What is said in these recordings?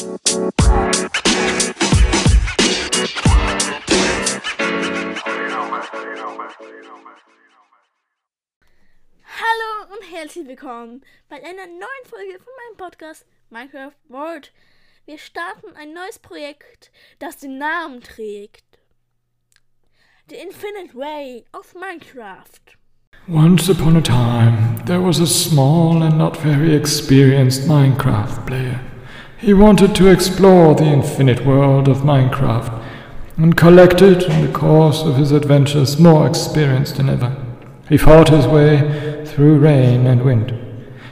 Hallo und herzlich willkommen bei einer neuen Folge von meinem Podcast Minecraft World. Wir starten ein neues Projekt, das den Namen trägt. The Infinite Way of Minecraft. Once upon a time, there was a small and not very experienced Minecraft player. He wanted to explore the infinite world of Minecraft and collected, in the course of his adventures, more experience than ever. He fought his way through rain and wind.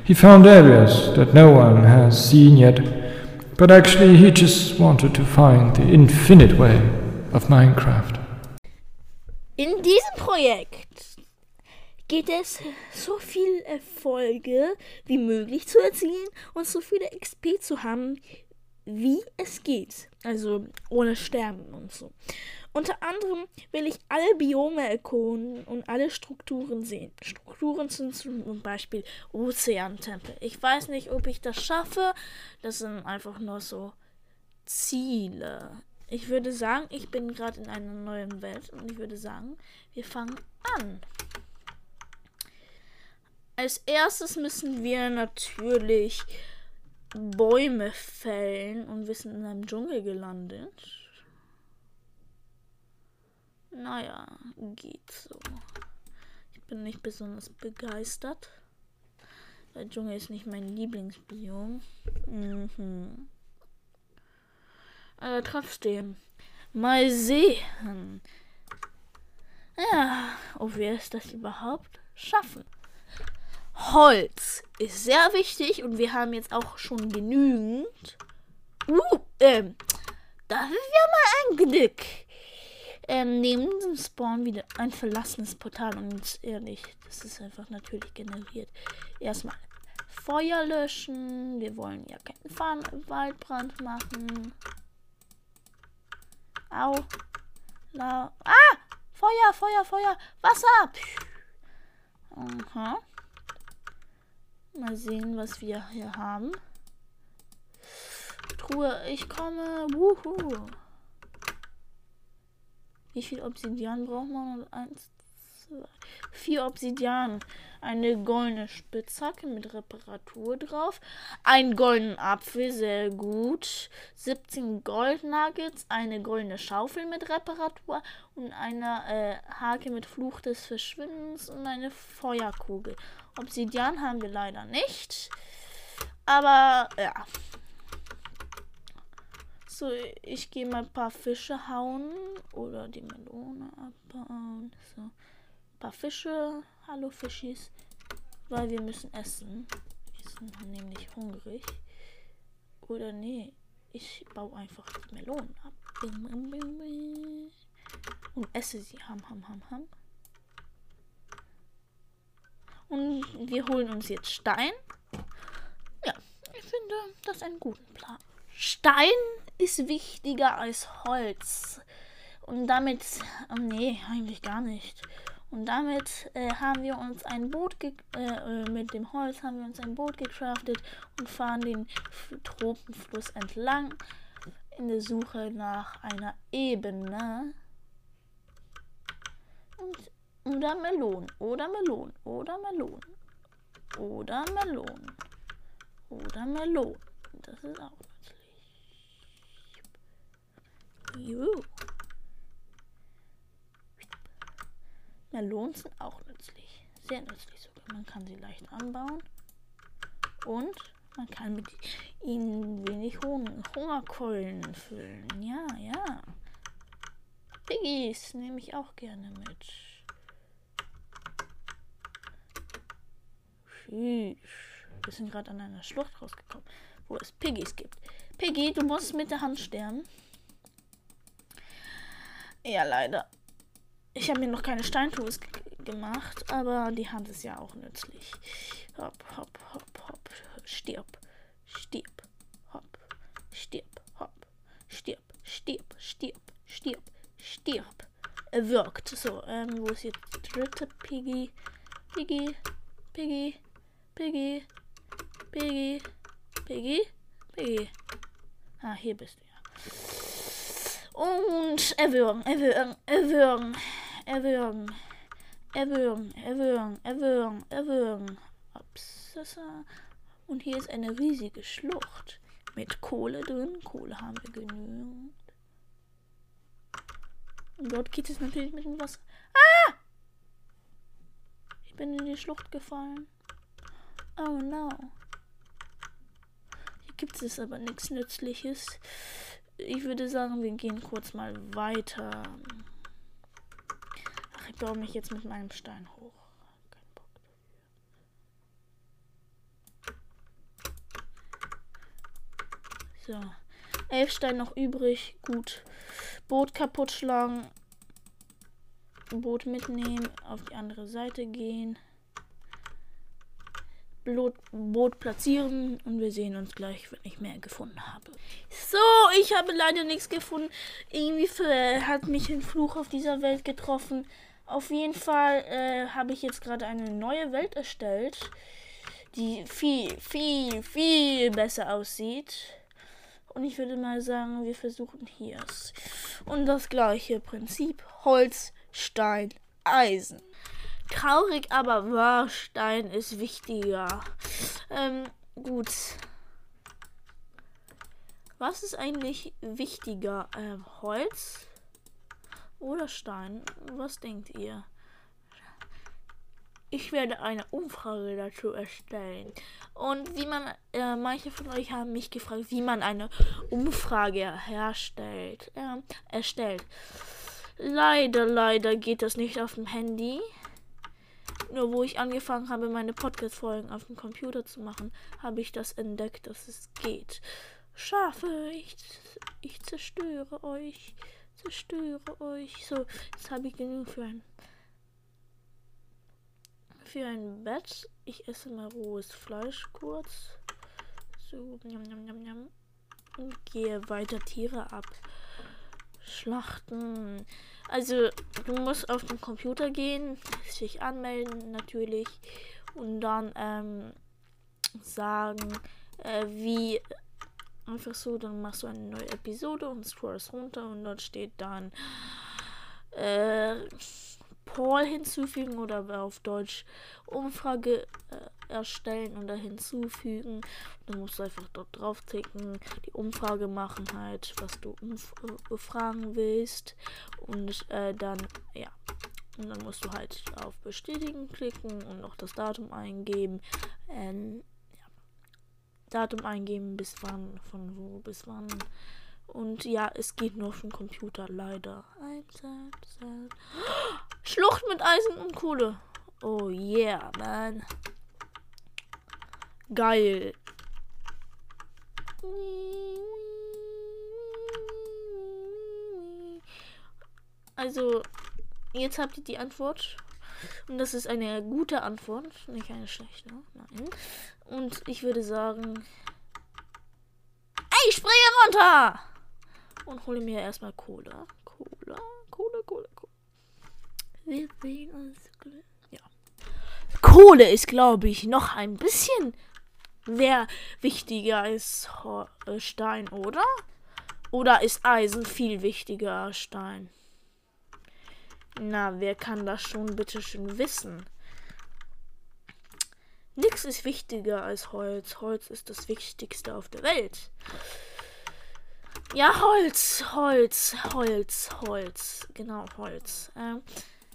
He found areas that no one has seen yet, but actually he just wanted to find the infinite way of Minecraft. In diesem Projekt geht es so viel Erfolge wie möglich zu erzielen und so viele XP zu haben, wie es geht. Also ohne Sterben und so. Unter anderem will ich alle Biome erkunden und alle Strukturen sehen. Strukturen sind zum Beispiel Ozeantempel. Ich weiß nicht, ob ich das schaffe. Das sind einfach nur so Ziele. Ich würde sagen, ich bin gerade in einer neuen Welt und ich würde sagen, wir fangen an. Als erstes müssen wir natürlich Bäume fällen und wir sind in einem Dschungel gelandet. Naja, geht so. Ich bin nicht besonders begeistert. Der Dschungel ist nicht mein Lieblingsbiom. Mhm. Aber trotzdem. Mal sehen. Ja, ob wir es das überhaupt schaffen. Holz ist sehr wichtig und wir haben jetzt auch schon genügend. Uh, ähm, das ist ja mal ein Glück. Ähm, neben diesem Spawn wieder ein verlassenes Portal und jetzt ehrlich, das ist einfach natürlich generiert. Erstmal Feuer löschen. Wir wollen ja keinen Fahren Waldbrand machen. Au. La ah! Feuer, Feuer, Feuer. Wasser. Aha. Mal sehen, was wir hier haben. Truhe, ich komme. Wuhu. Wie viel Obsidian braucht man? Eins, zwei, vier Obsidian. Eine goldene Spitzhacke mit Reparatur drauf. Ein goldenen Apfel, sehr gut. 17 Goldnuggets. Eine goldene Schaufel mit Reparatur. Und eine äh, Hake mit Fluch des Verschwindens. Und eine Feuerkugel. Obsidian haben wir leider nicht. Aber ja. So, ich gehe mal ein paar Fische hauen. Oder die Melone abbauen. So. Ein paar Fische. Hallo Fischis. Weil wir müssen essen. Wir sind nämlich hungrig. Oder nee. Ich baue einfach die Melonen ab. Und esse sie. Ham, ham, ham, ham. Und wir holen uns jetzt Stein. Ja, ich finde das einen guten Plan. Stein ist wichtiger als Holz. Und damit, oh nee, eigentlich gar nicht. Und damit äh, haben wir uns ein Boot, äh, mit dem Holz haben wir uns ein Boot gecraftet und fahren den Tropenfluss entlang in der Suche nach einer Ebene. Und oder Melonen. Oder Melonen. Oder Melonen. Oder Melonen. Oder Melonen. Das ist auch nützlich. Juhu. Melonen sind auch nützlich. Sehr nützlich sogar. Man kann sie leicht anbauen. Und man kann mit ihnen wenig Hung Hungerkeulen füllen. Ja, ja. Piggies nehme ich auch gerne mit. Wir sind gerade an einer Schlucht rausgekommen, wo es Piggies gibt. Piggy, du musst mit der Hand sterben. Ja, leider. Ich habe mir noch keine Steintools gemacht, aber die Hand ist ja auch nützlich. Hopp, hopp, hopp, hopp. Stirb. Stirb. Hopp. Stirb. Hopp. Stirb. Stirb. Stirb. Stirb. Stirb. Er wirkt. So, ähm, wo ist die dritte Piggy? Piggy. Piggy. Piggy. Piggy. Piggy. Piggy. Ah, hier bist du ja. Und erwürgen, erwürgen, erwürgen, erwürgen, erwürgen, erwürgen, erwürgen, erwürgen. Absassa. Und hier ist eine riesige Schlucht mit Kohle drin. Kohle haben wir genügend. Und dort geht es natürlich mit dem Wasser. Ah! Ich bin in die Schlucht gefallen. Oh no. Hier gibt es aber nichts Nützliches. Ich würde sagen, wir gehen kurz mal weiter. Ich baue mich jetzt mit meinem Stein hoch. Kein Bock dafür. So. Elf Stein noch übrig. Gut. Boot kaputt schlagen. Boot mitnehmen. Auf die andere Seite gehen. Boot platzieren und wir sehen uns gleich, wenn ich mehr gefunden habe. So, ich habe leider nichts gefunden. Irgendwie hat mich ein Fluch auf dieser Welt getroffen. Auf jeden Fall äh, habe ich jetzt gerade eine neue Welt erstellt, die viel, viel, viel besser aussieht. Und ich würde mal sagen, wir versuchen hier und das gleiche Prinzip. Holz, Stein, Eisen. Traurig, aber wahr, Stein ist wichtiger. Ähm, gut. Was ist eigentlich wichtiger? Ähm, Holz oder Stein? Was denkt ihr? Ich werde eine Umfrage dazu erstellen. Und wie man, äh, manche von euch haben mich gefragt, wie man eine Umfrage herstellt, äh, erstellt. Leider, leider geht das nicht auf dem Handy. Nur wo ich angefangen habe, meine Podcast-Folgen auf dem Computer zu machen, habe ich das entdeckt, dass es geht. Schafe, ich, ich zerstöre euch. Zerstöre euch. So, jetzt habe ich genug für ein, für ein Bett. Ich esse mal rohes Fleisch kurz. So, njam, njam, njam, njam. Und gehe weiter Tiere ab. Schlachten. Also, du musst auf den Computer gehen, sich anmelden natürlich und dann ähm, sagen, äh, wie einfach so, dann machst du eine neue Episode und scrollst runter und dort steht dann äh, Paul hinzufügen oder auf Deutsch Umfrage äh, erstellen da hinzufügen. Dann musst du einfach dort drauf klicken, die Umfrage machen halt, was du umfragen willst und äh, dann ja. Und dann musst du halt auf Bestätigen klicken und noch das Datum eingeben. Ähm. Datum eingeben, bis wann, von wo bis wann. Und ja, es geht nur auf dem Computer, leider. Schlucht mit Eisen und Kohle. Oh yeah, man. Geil. Also, jetzt habt ihr die Antwort. Und das ist eine gute Antwort, nicht eine schlechte. Nein. Und ich würde sagen. Ey, springe runter! Und hole mir erstmal Cola. Cola, Cola, Cola, Cola. Wir sehen uns. Ja. Kohle ist, glaube ich, noch ein bisschen wer wichtiger als äh, Stein, oder? Oder ist Eisen viel wichtiger als Stein? Na, wer kann das schon bitte schön wissen? Nix ist wichtiger als Holz. Holz ist das Wichtigste auf der Welt. Ja, Holz, Holz, Holz, Holz. Genau, Holz. Ähm,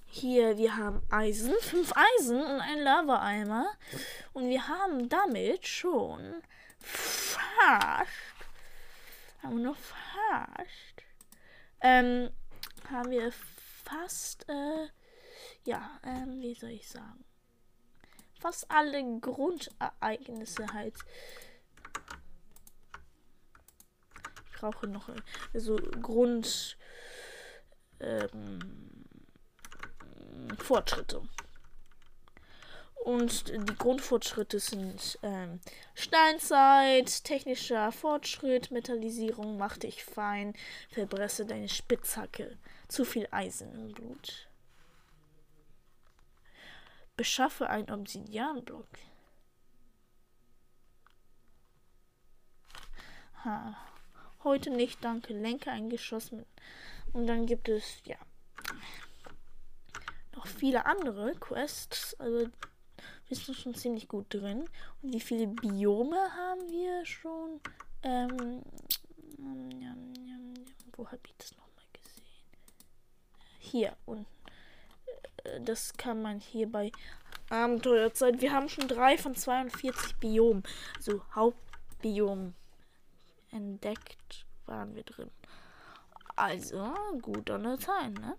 hier, wir haben Eisen, fünf Eisen und ein Lava-Eimer. Und wir haben damit schon fast, haben wir noch fast, ähm, haben wir fast, äh, ja, ähm, wie soll ich sagen, fast alle Grundereignisse halt. Ich brauche noch so also Grund, ähm, Fortschritte. Und die Grundfortschritte sind ähm, Steinzeit, technischer Fortschritt, Metallisierung, mach dich fein, verbresse deine Spitzhacke, zu viel Eisen im Blut. Beschaffe einen Obsidianblock. Ha. heute nicht, danke. Lenker eingeschossen. Und dann gibt es, ja, noch viele andere Quests. Also, wir sind schon ziemlich gut drin. Und wie viele Biome haben wir schon? Ähm, wo habe ich das gesehen? Hier unten. Äh, das kann man hier bei Abenteuerzeit. Wir haben schon drei von 42 Biomen, also Hauptbiomen entdeckt waren wir drin. Also gut an der Zeit, ne?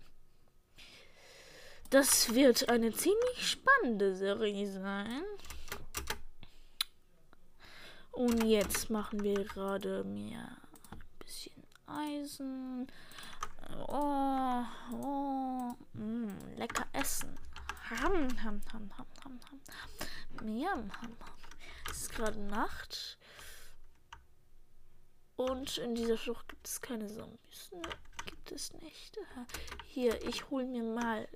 Das wird eine ziemlich spannende Serie sein. Und jetzt machen wir gerade mir ein bisschen Eisen. Oh, oh, mh, mm, lecker essen. Ham, ham, ham, ham, ham, ham. Miam, ham, ham. Es ist gerade Nacht. Und in dieser Schlucht gibt es keine Zombies. Ne, gibt es nicht. Hier, ich hole mir mal.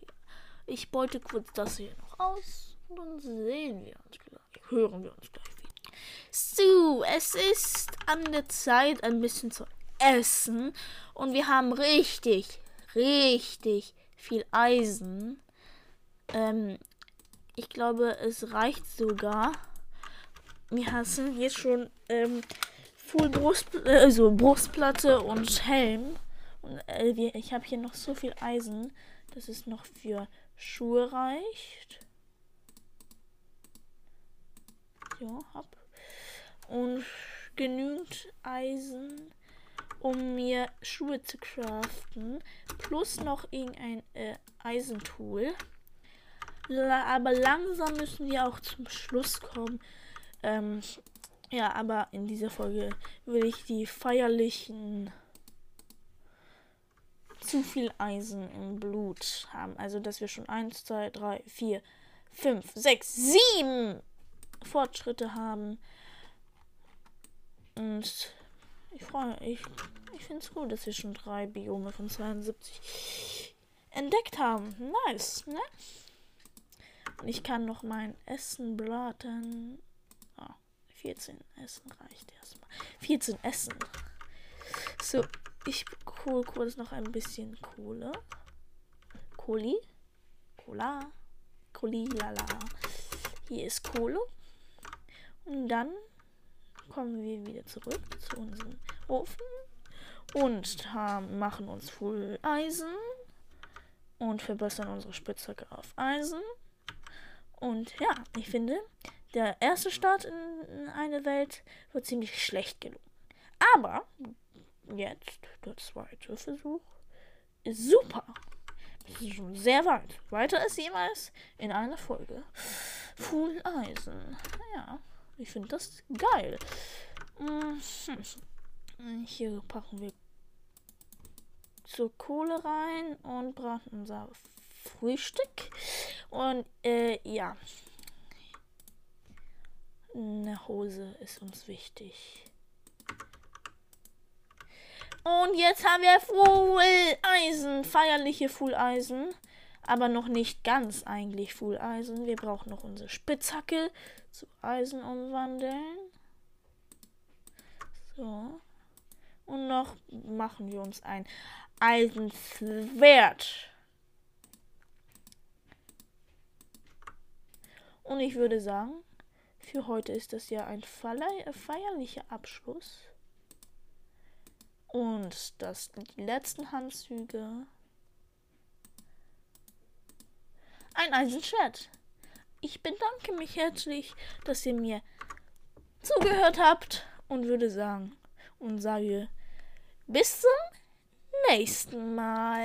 Ich beute kurz das hier noch aus. Und dann sehen wir uns gleich. Hören wir uns gleich wieder. So, es ist an der Zeit, ein bisschen zu essen. Und wir haben richtig, richtig viel Eisen. Ähm, ich glaube, es reicht sogar. Wir hassen jetzt schon ähm, Full Brust, also Brustplatte und Helm. Und äh, ich habe hier noch so viel Eisen, dass es noch für Schuhe reicht. Ja, hab. Und genügend Eisen, um mir Schuhe zu craften. Plus noch irgendein äh, Eisentool. Aber langsam müssen wir auch zum Schluss kommen. Ähm, ja, aber in dieser Folge will ich die feierlichen zu viel Eisen im Blut haben. Also, dass wir schon 1, 2, 3, 4, 5, 6, 7 Fortschritte haben. Und ich freue mich. Ich, finde es gut, dass wir schon drei Biome von 72 entdeckt haben. Nice, ne? Und ich kann noch mein Essen braten. 14 Essen reicht erstmal. 14 Essen. So, ich hole kurz noch ein bisschen Kohle. Kohli. Cola. Kohli, lala. Hier ist Kohle. Und dann kommen wir wieder zurück zu unserem Ofen und haben, machen uns Full Eisen und verbessern unsere Spitzhacke auf Eisen. Und ja, ich finde, der erste Start in eine Welt wird ziemlich schlecht gelungen. Aber jetzt der zweite Versuch ist super. Das ist schon sehr weit. Weiter als jemals in einer Folge. Full Eisen. Ja, ich finde das geil. Mhm. Hier packen wir zur Kohle rein und braten unser Frühstück. Und äh, ja, eine Hose ist uns wichtig. Und jetzt haben wir Full Eisen, feierliche Full Eisen. Aber noch nicht ganz eigentlich Full Eisen. Wir brauchen noch unsere Spitzhacke zu Eisen umwandeln. So. Und noch machen wir uns ein Eisenschwert. Und ich würde sagen, für heute ist das ja ein feierlicher Abschluss. Und das die letzten Handzüge. Ein Eisenschwert. Ich bedanke mich herzlich, dass ihr mir zugehört habt und würde sagen und sage bis zum nächsten Mal.